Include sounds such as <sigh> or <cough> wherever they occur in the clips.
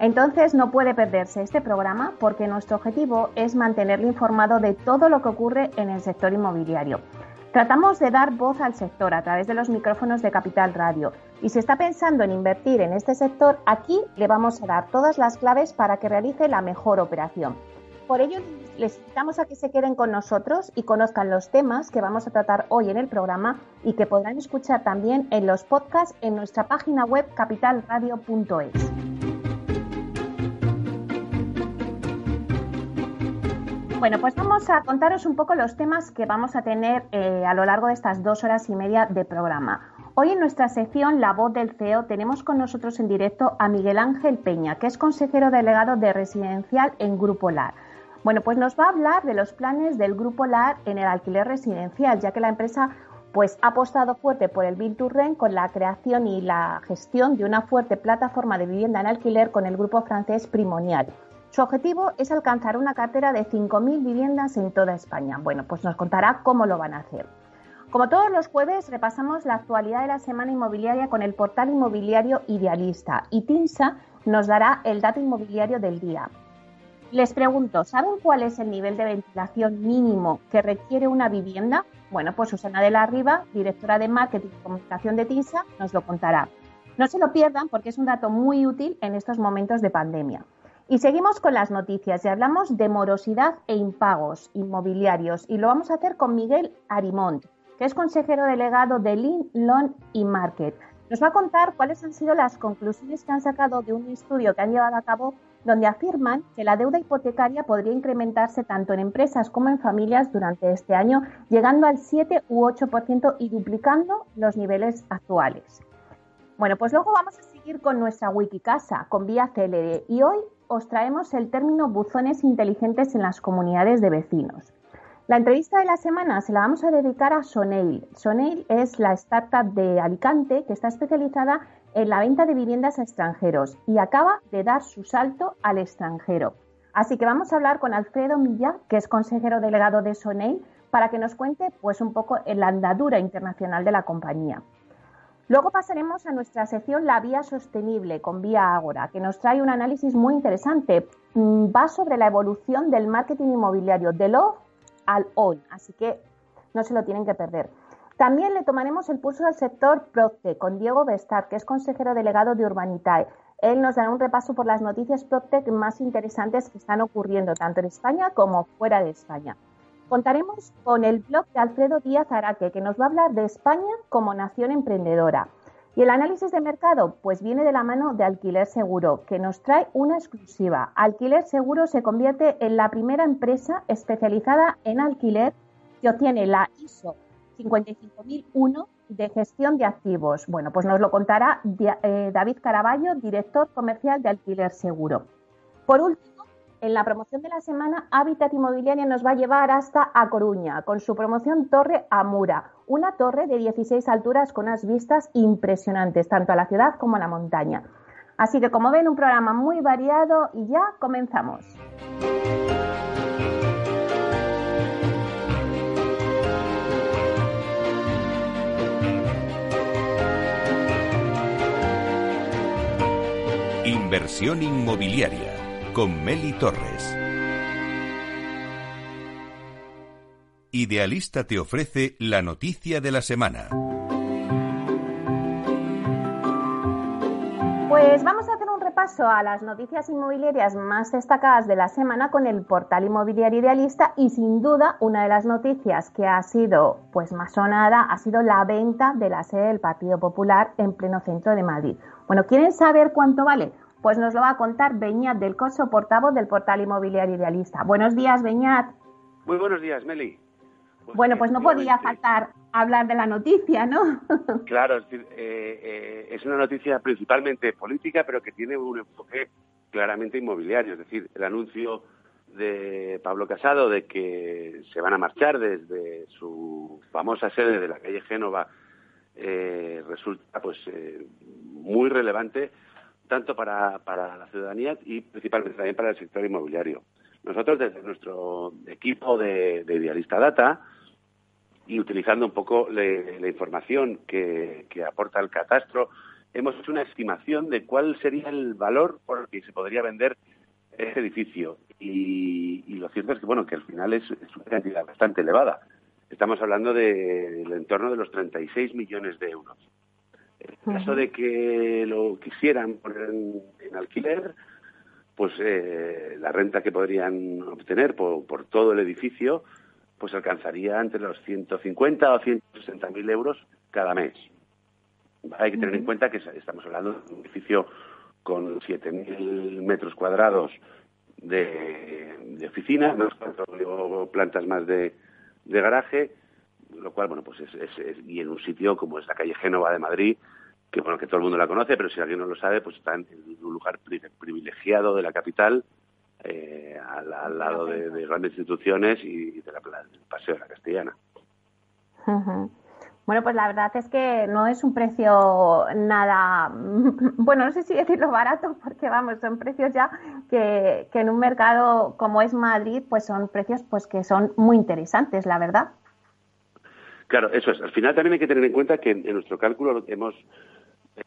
Entonces no puede perderse este programa porque nuestro objetivo es mantenerle informado de todo lo que ocurre en el sector inmobiliario. Tratamos de dar voz al sector a través de los micrófonos de Capital Radio y si está pensando en invertir en este sector, aquí le vamos a dar todas las claves para que realice la mejor operación. Por ello, les invitamos a que se queden con nosotros y conozcan los temas que vamos a tratar hoy en el programa y que podrán escuchar también en los podcasts en nuestra página web capitalradio.es. Bueno, pues vamos a contaros un poco los temas que vamos a tener eh, a lo largo de estas dos horas y media de programa. Hoy en nuestra sección La Voz del CEO tenemos con nosotros en directo a Miguel Ángel Peña, que es consejero delegado de residencial en Grupo LAR. Bueno, pues nos va a hablar de los planes del Grupo LAR en el alquiler residencial, ya que la empresa pues ha apostado fuerte por el Bill to Rent con la creación y la gestión de una fuerte plataforma de vivienda en alquiler con el grupo francés Primonial. Su objetivo es alcanzar una cartera de 5.000 viviendas en toda España. Bueno, pues nos contará cómo lo van a hacer. Como todos los jueves, repasamos la actualidad de la semana inmobiliaria con el portal inmobiliario Idealista y TINSA nos dará el dato inmobiliario del día. Les pregunto, ¿saben cuál es el nivel de ventilación mínimo que requiere una vivienda? Bueno, pues Susana de la Riva, directora de Marketing y Comunicación de TINSA, nos lo contará. No se lo pierdan porque es un dato muy útil en estos momentos de pandemia. Y seguimos con las noticias y hablamos de morosidad e impagos inmobiliarios y lo vamos a hacer con Miguel Arimont, que es consejero delegado de Lean Loan y Market. Nos va a contar cuáles han sido las conclusiones que han sacado de un estudio que han llevado a cabo donde afirman que la deuda hipotecaria podría incrementarse tanto en empresas como en familias durante este año, llegando al 7 u 8% y duplicando los niveles actuales. Bueno, pues luego vamos a seguir con nuestra Wikicasa, con Vía CLD, y hoy os traemos el término buzones inteligentes en las comunidades de vecinos. La entrevista de la semana se la vamos a dedicar a Soneil. Soneil es la startup de Alicante que está especializada en la venta de viviendas a extranjeros y acaba de dar su salto al extranjero. Así que vamos a hablar con Alfredo Milla, que es consejero delegado de Soneil, para que nos cuente pues un poco la andadura internacional de la compañía. Luego pasaremos a nuestra sección La Vía Sostenible con Vía Ágora, que nos trae un análisis muy interesante. Mm, va sobre la evolución del marketing inmobiliario del off al on, así que no se lo tienen que perder. También le tomaremos el pulso del sector Procte con Diego Bestar, que es consejero delegado de Urbanitae. Él nos dará un repaso por las noticias Proctec más interesantes que están ocurriendo tanto en España como fuera de España. Contaremos con el blog de Alfredo Díaz Araque, que nos va a hablar de España como nación emprendedora. Y el análisis de mercado, pues viene de la mano de Alquiler Seguro, que nos trae una exclusiva. Alquiler Seguro se convierte en la primera empresa especializada en alquiler que obtiene la ISO 55.001 de gestión de activos. Bueno, pues nos lo contará eh, David Caraballo, director comercial de Alquiler Seguro. Por último, en la promoción de la semana, Habitat Inmobiliaria nos va a llevar hasta A Coruña con su promoción Torre Amura, una torre de 16 alturas con unas vistas impresionantes, tanto a la ciudad como a la montaña. Así que como ven, un programa muy variado y ya comenzamos. Inversión inmobiliaria con Meli Torres. Idealista te ofrece la noticia de la semana. Pues vamos a hacer un repaso a las noticias inmobiliarias más destacadas de la semana con el portal inmobiliario idealista y sin duda una de las noticias que ha sido pues más sonada ha sido la venta de la sede del Partido Popular en pleno centro de Madrid. Bueno, ¿quieren saber cuánto vale? Pues nos lo va a contar Beñat del Coso, portavoz del portal inmobiliario idealista. Buenos días, Beñat. Muy buenos días, Meli. Pues bueno, pues no podía faltar hablar de la noticia, ¿no? <laughs> claro, es, decir, eh, eh, es una noticia principalmente política, pero que tiene un enfoque claramente inmobiliario. Es decir, el anuncio de Pablo Casado de que se van a marchar desde su famosa sede de la calle Génova eh, resulta pues eh, muy relevante tanto para, para la ciudadanía y principalmente también para el sector inmobiliario. Nosotros desde nuestro equipo de, de Idealista Data y utilizando un poco la información que, que aporta el catastro, hemos hecho una estimación de cuál sería el valor por el que se podría vender ese edificio. Y, lo cierto es que, bueno, que al final es, una cantidad bastante elevada. Estamos hablando del entorno de los 36 millones de euros. En caso de que lo quisieran poner en, alquiler, pues eh, la renta que podrían obtener por, por, todo el edificio, pues alcanzaría entre los 150 o 160 mil euros cada mes. Hay que tener en cuenta que estamos hablando de un edificio con 7.000 metros cuadrados de, de oficina, unas plantas más de, garaje, lo cual, bueno, pues es, y en un sitio como es la calle Génova de Madrid, que bueno, que todo el mundo la conoce, pero si alguien no lo sabe, pues está en un lugar privilegiado de la capital, eh, al, lado de, grandes instituciones y de la, del Paseo de la Castellana. Bueno, pues la verdad es que no es un precio nada, <laughs> bueno, no sé si decirlo barato, porque vamos, son precios ya que, en un mercado como es Madrid, pues son precios pues que son muy interesantes, la verdad. Claro, eso es. Al final también hay que tener en cuenta que en, nuestro cálculo hemos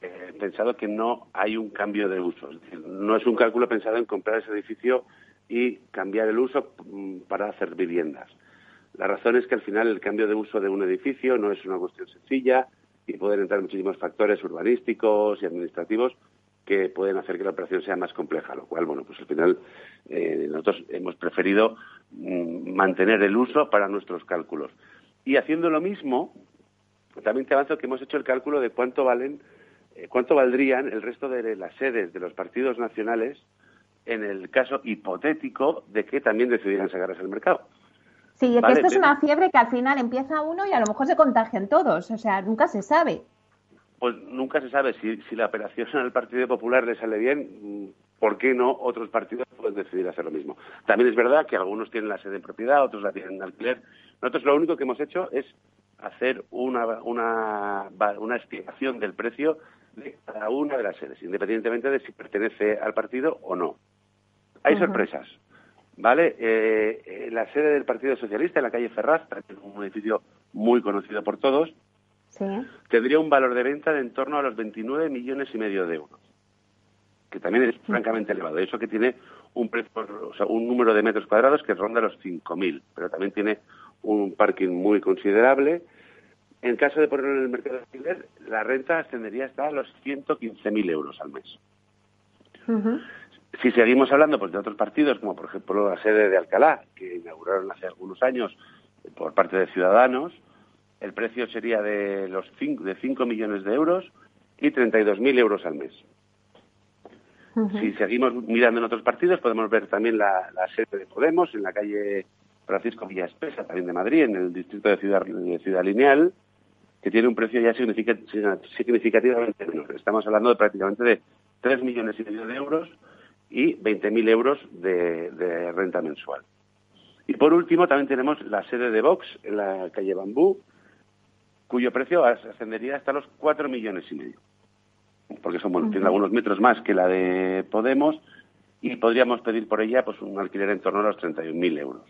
eh, pensado que no hay un cambio de uso. Es decir, no es un cálculo pensado en comprar ese edificio y cambiar el uso mm, para hacer viviendas. La razón es que al final el cambio de uso de un edificio no es una cuestión sencilla y pueden entrar muchísimos factores urbanísticos y administrativos que pueden hacer que la operación sea más compleja, lo cual, bueno, pues al final eh, nosotros hemos preferido mm, mantener el uso para nuestros cálculos. Y haciendo lo mismo, también te avanzo que hemos hecho el cálculo de cuánto valen, eh, cuánto valdrían el resto de las sedes de los partidos nacionales en el caso hipotético de que también decidieran sacarse al mercado. Sí, es que esto es una fiebre que al final empieza uno y a lo mejor se contagian todos, o sea, nunca se sabe. Pues nunca se sabe si, si la operación el Partido Popular le sale bien, ¿por qué no otros partidos pueden decidir hacer lo mismo? También es verdad que algunos tienen la sede en propiedad, otros la tienen en alquiler. Nosotros lo único que hemos hecho es hacer una, una, una estimación del precio de cada una de las sedes, independientemente de si pertenece al partido o no. Hay sorpresas. ¿vale? Eh, la sede del Partido Socialista, en la calle Ferraz, un edificio muy conocido por todos, tendría un valor de venta de en torno a los 29 millones y medio de euros, que también es francamente elevado. Eso que tiene un, o sea, un número de metros cuadrados que ronda los 5.000, pero también tiene un parking muy considerable. En caso de ponerlo en el mercado de alquiler, la renta ascendería hasta los 115.000 euros al mes. Si seguimos hablando pues, de otros partidos, como por ejemplo la sede de Alcalá, que inauguraron hace algunos años por parte de Ciudadanos, el precio sería de los cinco, de 5 millones de euros y 32.000 euros al mes. Si seguimos mirando en otros partidos, podemos ver también la, sede de Podemos en la calle Francisco Villaspesa, también de Madrid, en el distrito de Ciudad, de Ciudad Lineal, que tiene un precio ya significativamente menor. Estamos hablando de prácticamente de 3 millones y medio de euros y 20.000 euros de, renta mensual. Y por último, también tenemos la sede de Vox en la calle Bambú, cuyo precio ascendería hasta los 4 millones y medio. Porque son, bueno, tiene algunos metros más que la de Podemos y podríamos pedir por ella pues un alquiler en torno a los 31.000 euros.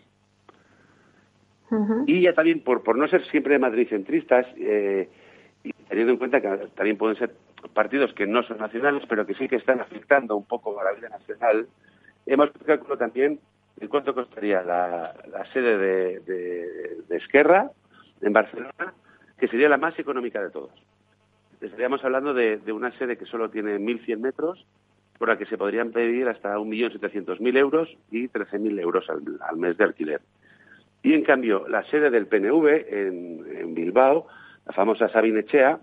Y ya también, por, por no ser siempre madricentristas, eh, y teniendo en cuenta que también pueden ser partidos que no son nacionales, pero que sí que están afectando un poco a la vida nacional, hemos calculado también en cuánto costaría la, sede de, Esquerra en Barcelona, que sería la más económica de todas. Estaríamos hablando de, una sede que solo tiene 1.100 metros, por la que se podrían pedir hasta 1.700.000 euros y 13.000 euros al, mes de alquiler. Y en cambio, la sede del PNV en, Bilbao, la famosa Sabinechea,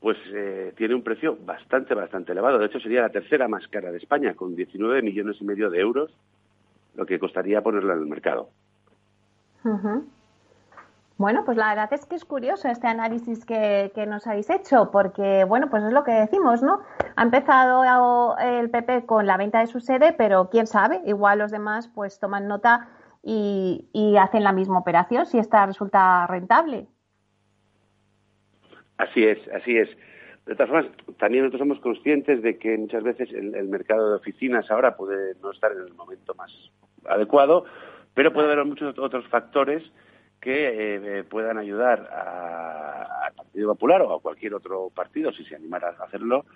pues eh, tiene un precio bastante, bastante elevado. De hecho, sería la tercera más cara de España, con 19 millones y medio de euros, lo que costaría ponerla en el mercado. Bueno, pues la verdad es que es curioso este análisis que, que, nos habéis hecho, porque, bueno, pues es lo que decimos, ¿no? Ha empezado el PP con la venta de su sede, pero quién sabe, igual los demás pues toman nota y, hacen la misma operación si esta resulta rentable. Así es, así es. De todas formas, también nosotros somos conscientes de que muchas veces el, mercado de oficinas ahora puede no estar en el momento más adecuado, pero puede haber muchos otros factores que eh, puedan ayudar al Partido Popular o a cualquier otro partido, si se animara a hacerlo,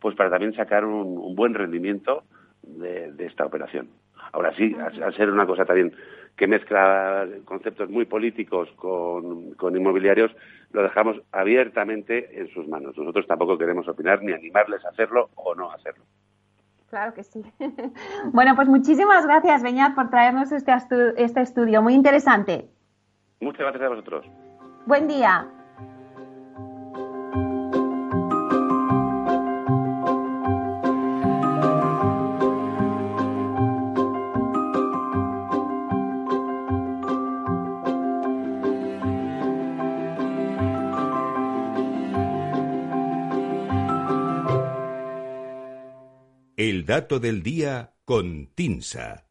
pues para también sacar un, buen rendimiento de, esta operación. Ahora sí, al ser una cosa también que mezcla conceptos muy políticos con, inmobiliarios, lo dejamos abiertamente en sus manos. Nosotros tampoco queremos opinar ni animarles a hacerlo o no hacerlo. Claro que sí. <laughs> bueno, pues muchísimas gracias, Beñat, por traernos este, este estudio. Muy interesante. Muchas gracias a vosotros. Buen día. El dato del día con Tinsa.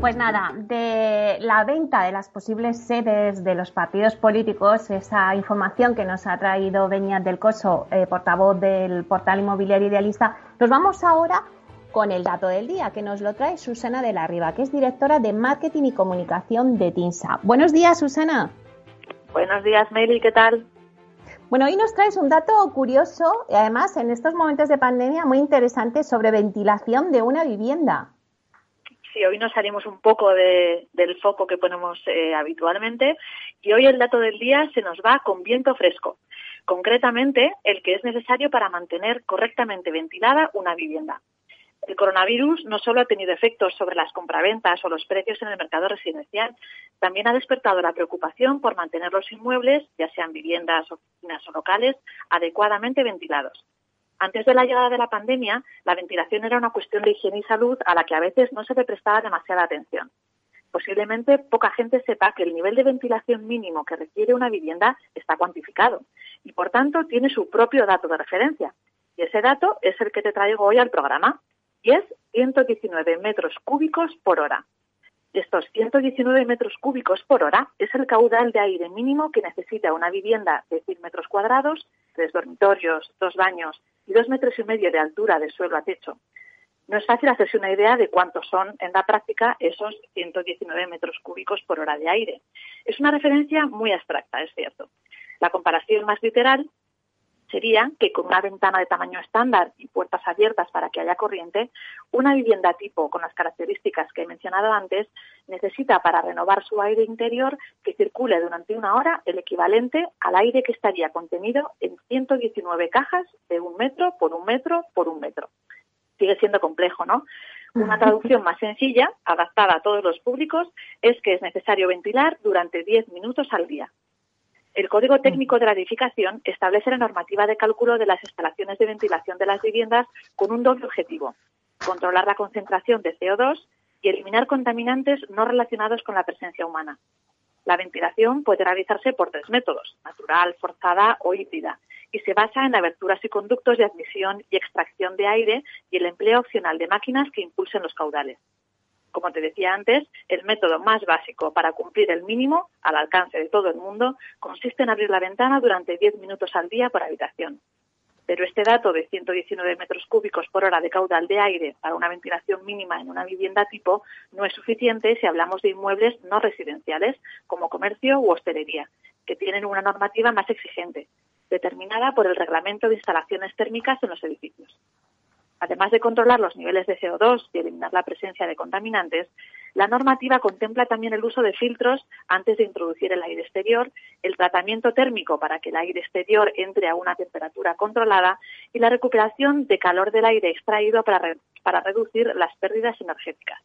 Pues nada, de la venta de las posibles sedes de los partidos políticos, esa información que nos ha traído Beñat del Coso, eh, portavoz del portal inmobiliario idealista, nos vamos ahora con el dato del día, que nos lo trae Susana de la Riva, que es directora de Marketing y Comunicación de TINSA. Buenos días, Susana. Buenos días, Meli, ¿qué tal? Bueno, hoy nos traes un dato curioso y además en estos momentos de pandemia muy interesante sobre ventilación de una vivienda. Sí, hoy nos salimos un poco del foco que ponemos eh, habitualmente y hoy el dato del día se nos va con viento fresco, concretamente el que es necesario para mantener correctamente ventilada una vivienda. El coronavirus no solo ha tenido efectos sobre las compraventas o los precios en el mercado residencial, también ha despertado la preocupación por mantener los inmuebles, ya sean viviendas, oficinas o locales, adecuadamente ventilados. Antes de la llegada de la pandemia, la ventilación era una cuestión de higiene y salud a la que a veces no se le prestaba demasiada atención. Posiblemente poca gente sepa que el nivel de ventilación mínimo que requiere una vivienda está cuantificado y, por tanto, tiene su propio dato de referencia. Y ese dato es el que te traigo hoy al programa y es 119 metros cúbicos por hora. Estos 119 metros cúbicos por hora es el caudal de aire mínimo que necesita una vivienda de 100 metros cuadrados, tres dormitorios, dos baños y dos metros y medio de altura de suelo a techo. No es fácil hacerse una idea de cuántos son en la práctica esos 119 metros cúbicos por hora de aire. Es una referencia muy abstracta, es cierto. La comparación más literal sería que con una ventana de tamaño estándar y puertas abiertas para que haya corriente, una vivienda tipo con las características que he mencionado antes necesita para renovar su aire interior que circule durante una hora el equivalente al aire que estaría contenido en 119 cajas de un metro por un metro por un metro. Sigue siendo complejo, ¿no? Una traducción más sencilla, adaptada a todos los públicos, es que es necesario ventilar durante 10 minutos al día. El Código mm. Técnico de la Edificación establece la normativa de cálculo de las instalaciones de ventilación de las viviendas con un doble objetivo, controlar la concentración de CO2 y eliminar contaminantes no relacionados con la presencia humana. La ventilación puede realizarse por tres métodos, natural, forzada o híbrida, y se basa en aberturas y conductos de admisión y extracción de aire y el empleo opcional de máquinas que impulsen los caudales. Como te decía antes, el método más básico para cumplir el mínimo al alcance de todo el mundo consiste en abrir la ventana durante 10 minutos al día por habitación. Pero este dato de 119 metros cúbicos por hora de caudal de aire para una ventilación mínima en una vivienda tipo no es suficiente si hablamos de inmuebles no residenciales como comercio u hostelería, que tienen una normativa más exigente, determinada por el Reglamento de Instalaciones Térmicas en los edificios. Además de controlar los niveles de CO2 y eliminar la presencia de contaminantes, la normativa contempla también el uso de filtros antes de introducir el aire exterior, el tratamiento térmico para que el aire exterior entre a una temperatura controlada y la recuperación de calor del aire extraído para, para reducir las pérdidas energéticas.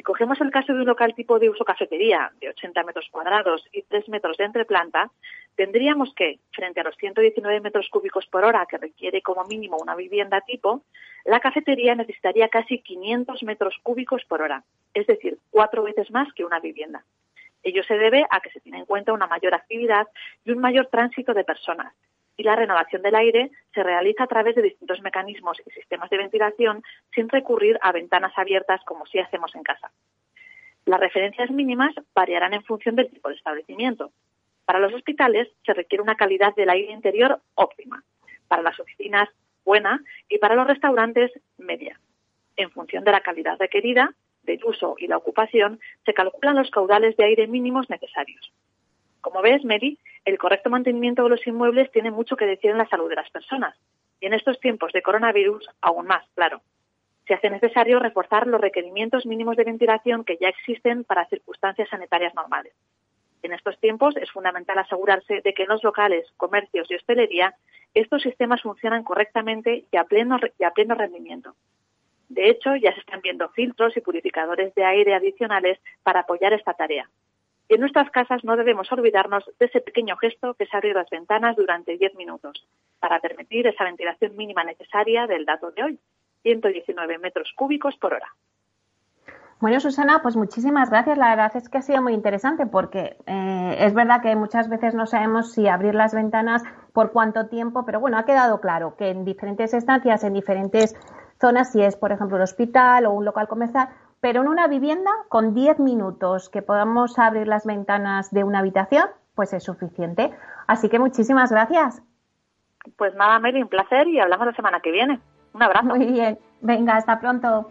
Si cogemos el caso de un local tipo de uso cafetería de 80 metros cuadrados y 3 metros de entreplanta, tendríamos que, frente a los 119 metros cúbicos por hora que requiere como mínimo una vivienda tipo, la cafetería necesitaría casi 500 metros cúbicos por hora, es decir, cuatro veces más que una vivienda. Ello se debe a que se tiene en cuenta una mayor actividad y un mayor tránsito de personas. Y la renovación del aire se realiza a través de distintos mecanismos y sistemas de ventilación sin recurrir a ventanas abiertas como si hacemos en casa. Las referencias mínimas variarán en función del tipo de establecimiento. Para los hospitales se requiere una calidad del aire interior óptima, para las oficinas buena y para los restaurantes media. En función de la calidad requerida, del uso y la ocupación, se calculan los caudales de aire mínimos necesarios. Como ves, Mary, el correcto mantenimiento de los inmuebles tiene mucho que decir en la salud de las personas. Y en estos tiempos de coronavirus, aún más, claro. Se hace necesario reforzar los requerimientos mínimos de ventilación que ya existen para circunstancias sanitarias normales. En estos tiempos es fundamental asegurarse de que en los locales, comercios y hostelería estos sistemas funcionan correctamente y a pleno, rendimiento. De hecho, ya se están viendo filtros y purificadores de aire adicionales para apoyar esta tarea. En nuestras casas no debemos olvidarnos de ese pequeño gesto que es abrir las ventanas durante 10 minutos para permitir esa ventilación mínima necesaria del dato de hoy, 119 metros cúbicos por hora. Bueno, Susana, pues muchísimas gracias. La verdad es que ha sido muy interesante porque eh, es verdad que muchas veces no sabemos si abrir las ventanas por cuánto tiempo, pero bueno, ha quedado claro que en diferentes estancias, en diferentes zonas, si es, por ejemplo, un hospital o un local comercial, pero en una vivienda con 10 minutos que podamos abrir las ventanas de una habitación, pues es suficiente. Así que muchísimas gracias. Pues nada, Meli, un placer y hablamos la semana que viene. Un abrazo. Muy bien. Venga, hasta pronto.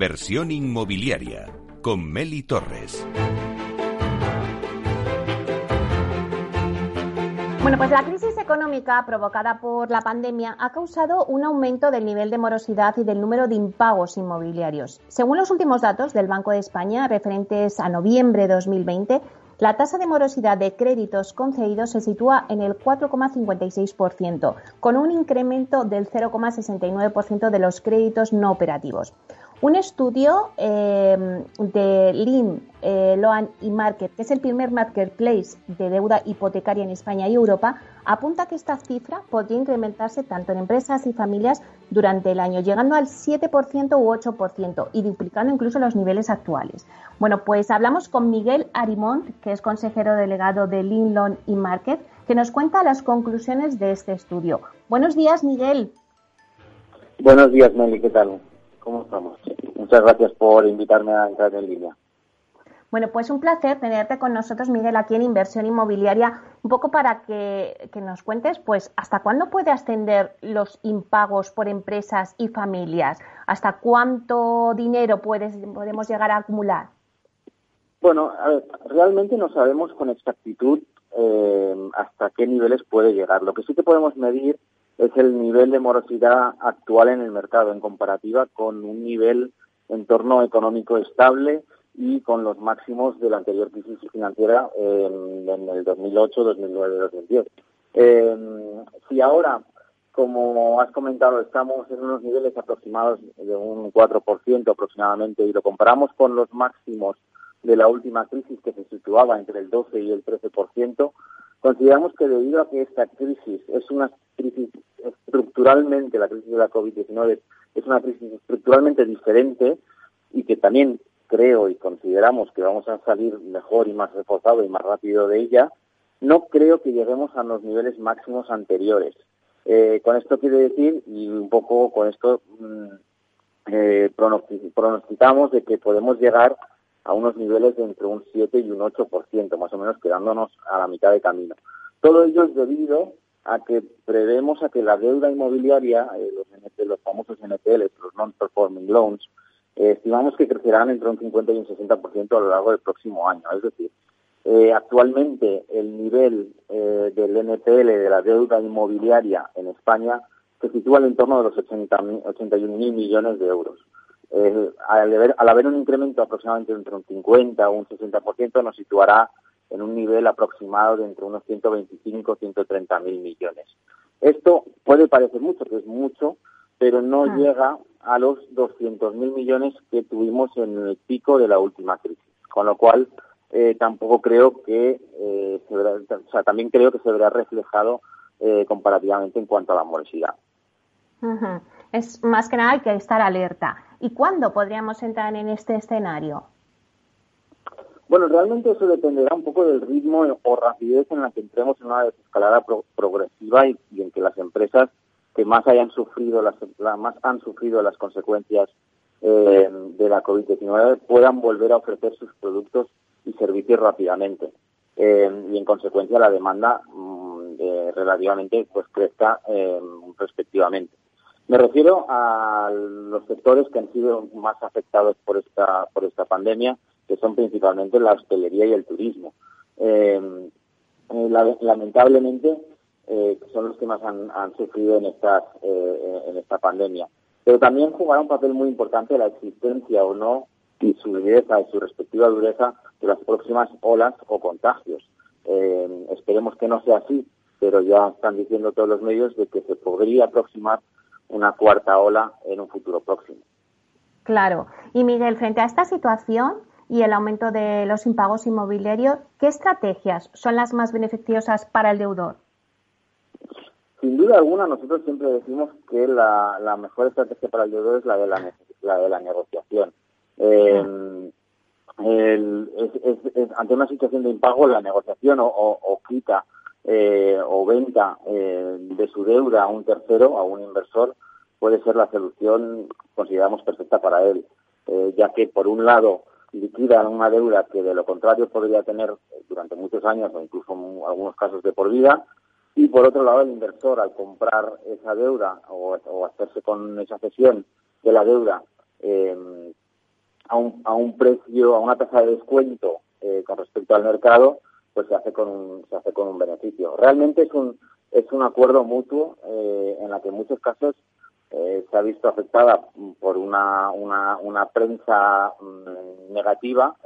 Inversión inmobiliaria con Meli Torres. Bueno, pues la crisis económica provocada por la pandemia ha causado un aumento del nivel de morosidad y del número de impagos inmobiliarios. Según los últimos datos del Banco de España referentes a noviembre de 2020, la tasa de morosidad de créditos concedidos se sitúa en el 4,56%, con un incremento del 0,69% de los créditos no operativos. Un estudio em, de Lean, eh, Loan y Market, que es el primer marketplace de deuda hipotecaria en España y Europa, apunta que esta cifra podría incrementarse tanto en empresas y familias durante el año, llegando al 7% u 8% y duplicando incluso los niveles actuales. Bueno, pues hablamos con Miguel Arimont, que es consejero delegado de Lean Loan y Market, que nos cuenta las conclusiones de este estudio. Buenos días, Miguel. Buenos días, Meli, ¿qué tal? ¿Cómo estamos? Muchas gracias por invitarme a entrar en línea. Bueno, pues un placer tenerte con nosotros, Miguel, aquí en Inversión Inmobiliaria, un poco para que, nos cuentes, pues, ¿hasta cuándo puede ascender los impagos por empresas y familias? ¿Hasta cuánto dinero podemos llegar a acumular? Bueno, realmente no sabemos con exactitud eh, hasta qué niveles puede llegar. Lo que sí que podemos medir es el nivel de morosidad actual en el mercado en comparativa con un nivel entorno económico estable y con los máximos de la anterior crisis financiera en, el 2008, 2009, 2010. si ahora, como has comentado, estamos en unos niveles aproximados de un 4% aproximadamente y lo comparamos con los máximos de la última crisis que se situaba entre el 12 y el 13%, consideramos que debido a que esta crisis es una crisis estructuralmente, la crisis de la COVID-19 es una crisis estructuralmente diferente y que también creo y consideramos que vamos a salir mejor y más reforzado y más rápido de ella, no creo que lleguemos a los niveles máximos anteriores. Eh, con esto quiere decir, y un poco con esto mm, eh, pronosticamos de que podemos llegar a unos niveles de entre un 7 y un 8%, más o menos quedándonos a la mitad de camino. Todo ello es debido a que prevemos a que la deuda inmobiliaria, eh, los, los famosos NPLs, los Non-Performing Loans, estimamos que crecerán entre un 50 y un 60% a lo largo del próximo año. Es decir, eh, actualmente el nivel eh, del NPL de la deuda inmobiliaria en España se sitúa en torno de los 81 mil millones de euros. Eh, al, haber, al, haber, un incremento aproximadamente entre un 50 o un 60%, nos situará en un nivel aproximado de entre unos 125 130 mil millones. Esto puede parecer mucho, que es mucho, pero no ah. llega a los 200 mil millones que tuvimos en el pico de la última crisis. Con lo cual, eh, tampoco creo que eh, se verá, o sea, también creo que se verá reflejado eh, comparativamente en cuanto a la morosidad. Es más que nada hay que estar alerta. ¿Y cuándo podríamos entrar en este escenario? Bueno, realmente eso dependerá un poco del ritmo o rapidez en la que entremos en una desescalada progresiva y, en que las empresas que más hayan sufrido las, más han sufrido las consecuencias eh, de la COVID-19 puedan volver a ofrecer sus productos y servicios rápidamente eh, y en consecuencia la demanda mm, eh, relativamente pues crezca respectivamente. Me refiero a los sectores que han sido más afectados por esta por esta pandemia, que son principalmente la hostelería y el turismo. lamentablemente eh, que son los que más han, sufrido en, estas, eh, en esta pandemia. Pero también jugará un papel muy importante la existencia o no y su dureza y su respectiva dureza de las próximas olas o contagios. Eh, esperemos que no sea así, pero ya están diciendo todos los medios de que se podría aproximar una cuarta ola en un futuro próximo. Claro. Y Miguel, frente a esta situación y el aumento de los impagos inmobiliarios, ¿qué estrategias son las más beneficiosas para el deudor? Sin duda alguna, nosotros siempre decimos que la, mejor estrategia para el deudor es la de la, la, de la negociación. Eh, ante una situación de impago, la negociación o, quita eh, o venta eh, de su deuda a un tercero, a un inversor, puede ser la solución, consideramos perfecta para él, ya que por un lado liquida una deuda que de lo contrario podría tener durante muchos años o incluso en algunos casos de por vida, y por otro lado, el inversor, al comprar esa deuda o, hacerse con esa cesión de la deuda em, a, un, a un precio, a una tasa de descuento eh, con respecto al mercado, pues se hace con un, se hace con un beneficio. Realmente es un, es un acuerdo mutuo eh, en la que en muchos casos eh, se ha visto afectada por una, una, una prensa mm, negativa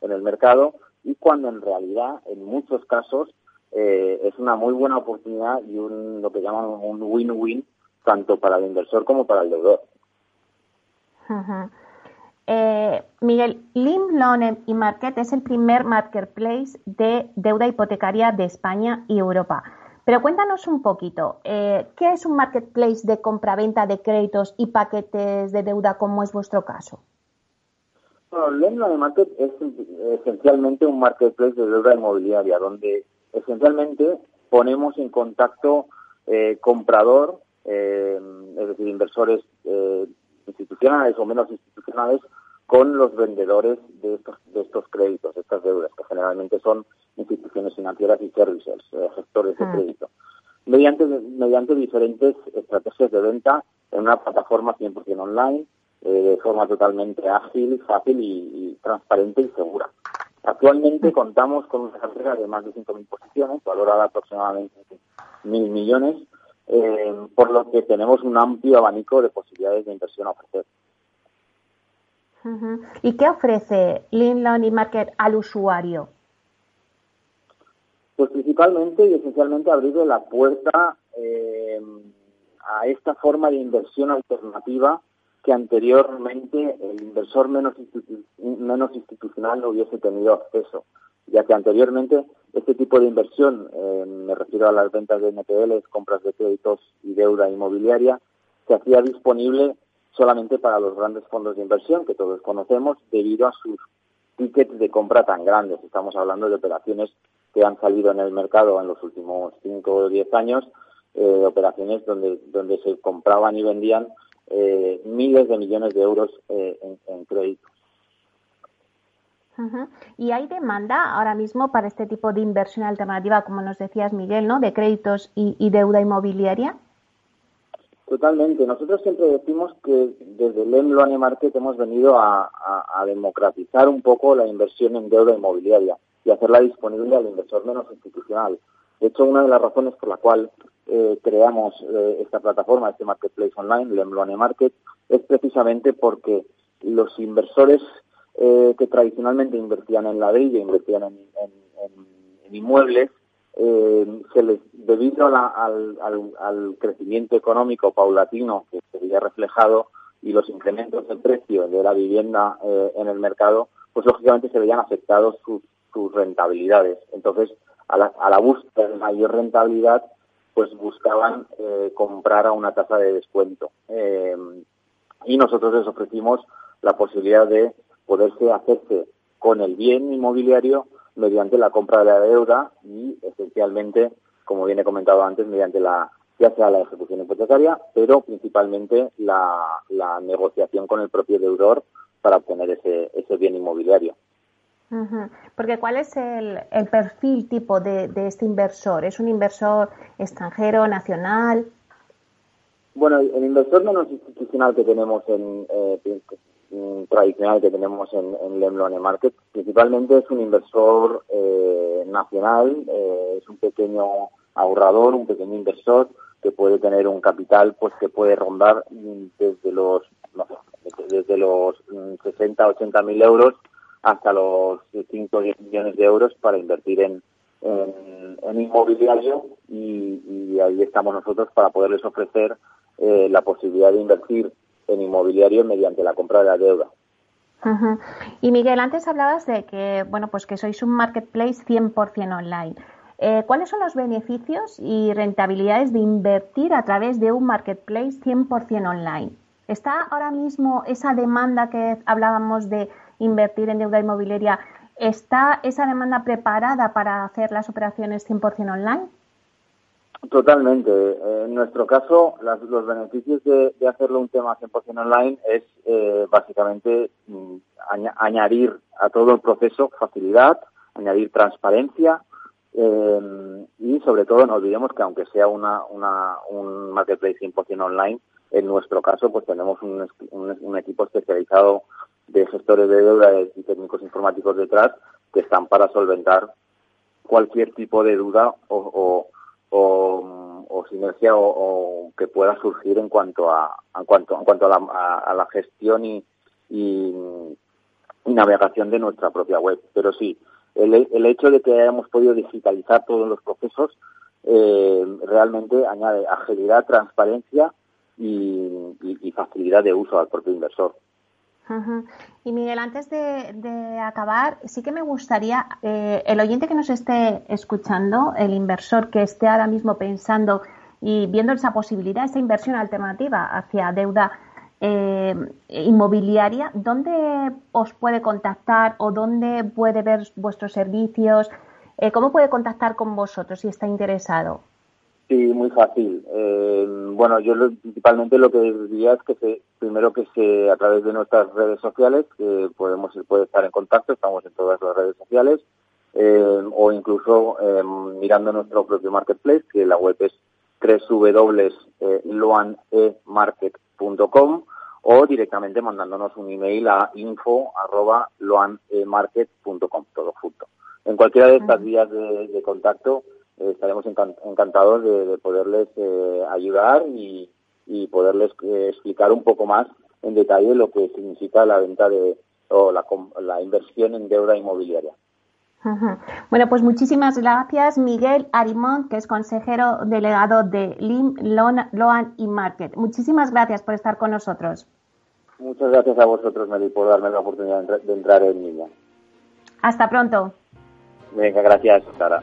en el mercado y cuando en realidad en muchos casos eh, es una muy buena oportunidad y un, lo que llaman un win-win tanto para el inversor como para el deudor. Eh, Miguel, Lim Loan y Market es el primer marketplace de deuda hipotecaria de España y Europa. Pero cuéntanos un poquito, eh, ¿qué es un marketplace de compraventa de créditos y paquetes de deuda como es vuestro caso? Bueno, Loan Market es esencialmente un marketplace de deuda inmobiliaria donde esencialmente ponemos en contacto eh, comprador, eh, es decir, inversores eh, institucionales o menos institucionales, con los vendedores de estos, de estos créditos, de estas deudas, que generalmente son instituciones financieras y services, gestores de ah. crédito, mediante, mediante diferentes estrategias de venta en una plataforma 100% online, de forma totalmente ágil, fácil y transparente y segura. Actualmente contamos con una cartera de más de 5.000 posiciones, valorada aproximadamente en 1.000 millones, eh, por lo que tenemos un amplio abanico de posibilidades de inversión a ofrecer. ¿Y qué ofrece Lean y Market al usuario? Pues principalmente y esencialmente abrirle la puerta eh, a esta forma de inversión alternativa que anteriormente el inversor menos, menos institucional no hubiese tenido acceso, ya que anteriormente este tipo de inversión, eh, me refiero a las ventas de NPLs, compras de créditos y deuda inmobiliaria, se hacía disponible solamente para los grandes fondos de inversión que todos conocemos debido a sus tickets de compra tan grandes. Estamos hablando de operaciones que han salido en el mercado en los últimos 5 o 10 años, eh, operaciones donde, donde se compraban y vendían eh, miles de millones de euros eh, en, créditos. ¿Y hay demanda ahora mismo para este tipo de inversión alternativa, como nos decías, Miguel, ¿no? de créditos y, deuda inmobiliaria? Totalmente. Nosotros siempre decimos que desde el Loan Market hemos venido a, democratizar un poco la inversión en deuda inmobiliaria y hacerla disponible al inversor menos institucional. De hecho, una de las razones por la cual eh, creamos eh, esta plataforma, este marketplace online, el Loan Market, es precisamente porque los inversores eh, que tradicionalmente invertían en la ladrillo, invertían en inmuebles, eh, se les, debido al, al, crecimiento económico paulatino que se había reflejado y los incrementos del precio de la vivienda eh, en el mercado, pues lógicamente se veían afectados sus, sus rentabilidades. Entonces, a la, a la búsqueda de mayor rentabilidad, pues buscaban eh, comprar a una tasa de descuento. Eh, y nosotros les ofrecimos la posibilidad de poderse hacerse con el bien inmobiliario mediante la compra de la deuda y esencialmente, como viene comentado antes, mediante la ya sea la ejecución hipotecaria, pero principalmente la, negociación con el propio deudor para obtener ese, ese bien inmobiliario. Porque ¿cuál es el, el perfil tipo de, de, este inversor? ¿Es un inversor extranjero, nacional? Bueno, el inversor menos institucional que tenemos en, eh, tradicional que tenemos en, en Lemlone Market. Principalmente es un inversor eh, nacional, eh, es un pequeño ahorrador, un pequeño inversor que puede tener un capital pues que puede rondar desde los desde los 60 80 mil euros hasta los 5 o 10 millones de euros para invertir en, en, inmobiliario y, ahí estamos nosotros para poderles ofrecer eh, la posibilidad de invertir en inmobiliario mediante la compra de la deuda. Y Miguel, antes hablabas de que, bueno, pues que sois un marketplace 100% online. Eh, ¿Cuáles son los beneficios y rentabilidades de invertir a través de un marketplace 100% online? ¿Está ahora mismo esa demanda que hablábamos de invertir en deuda inmobiliaria, está esa demanda preparada para hacer las operaciones 100% online? Totalmente. Eh, en nuestro caso, los beneficios de, hacerlo un tema 100% online es eh, básicamente mm, añadir a todo el proceso facilidad, añadir transparencia eh, y sobre todo no olvidemos que aunque sea una, un marketplace 100% online, en nuestro caso pues tenemos un, un, equipo especializado de gestores de deuda y técnicos informáticos detrás que están para solventar cualquier tipo de duda o o, o sinergia o, que pueda surgir en cuanto a en cuanto en cuanto a la, a, la gestión y, y, navegación de nuestra propia web. Pero sí el, el hecho de que hayamos podido digitalizar todos los procesos eh, realmente añade agilidad transparencia y, y facilidad de uso al propio inversor y Miguel, antes de, acabar, sí que me gustaría, eh, el oyente que nos esté escuchando, el inversor que esté ahora mismo pensando y viendo esa posibilidad, esa inversión alternativa hacia deuda eh, inmobiliaria, ¿dónde os puede contactar o dónde puede ver vuestros servicios? Eh, ¿Cómo puede contactar con vosotros si está interesado? Sí, muy fácil. Eh, bueno, yo principalmente lo que diría es que se, primero que se a través de nuestras redes sociales que podemos puede estar en contacto, estamos en todas las redes sociales eh, o incluso eh, mirando nuestro propio marketplace que la web es www.loanemarket.com o directamente mandándonos un email a info@loanemarket.com todo junto. En cualquiera de estas vías de contacto estaremos encantados de, poderles eh, ayudar y, poderles eh, explicar un poco más en detalle lo que significa la venta de o la, inversión en deuda inmobiliaria. Bueno, pues muchísimas gracias, Miguel Arimón, que es consejero delegado de LIM, Loan y Market. Muchísimas gracias por estar con nosotros. Muchas gracias a vosotros, Meli, por darme la oportunidad de entrar en línea. Hasta pronto. Venga, gracias, Sara.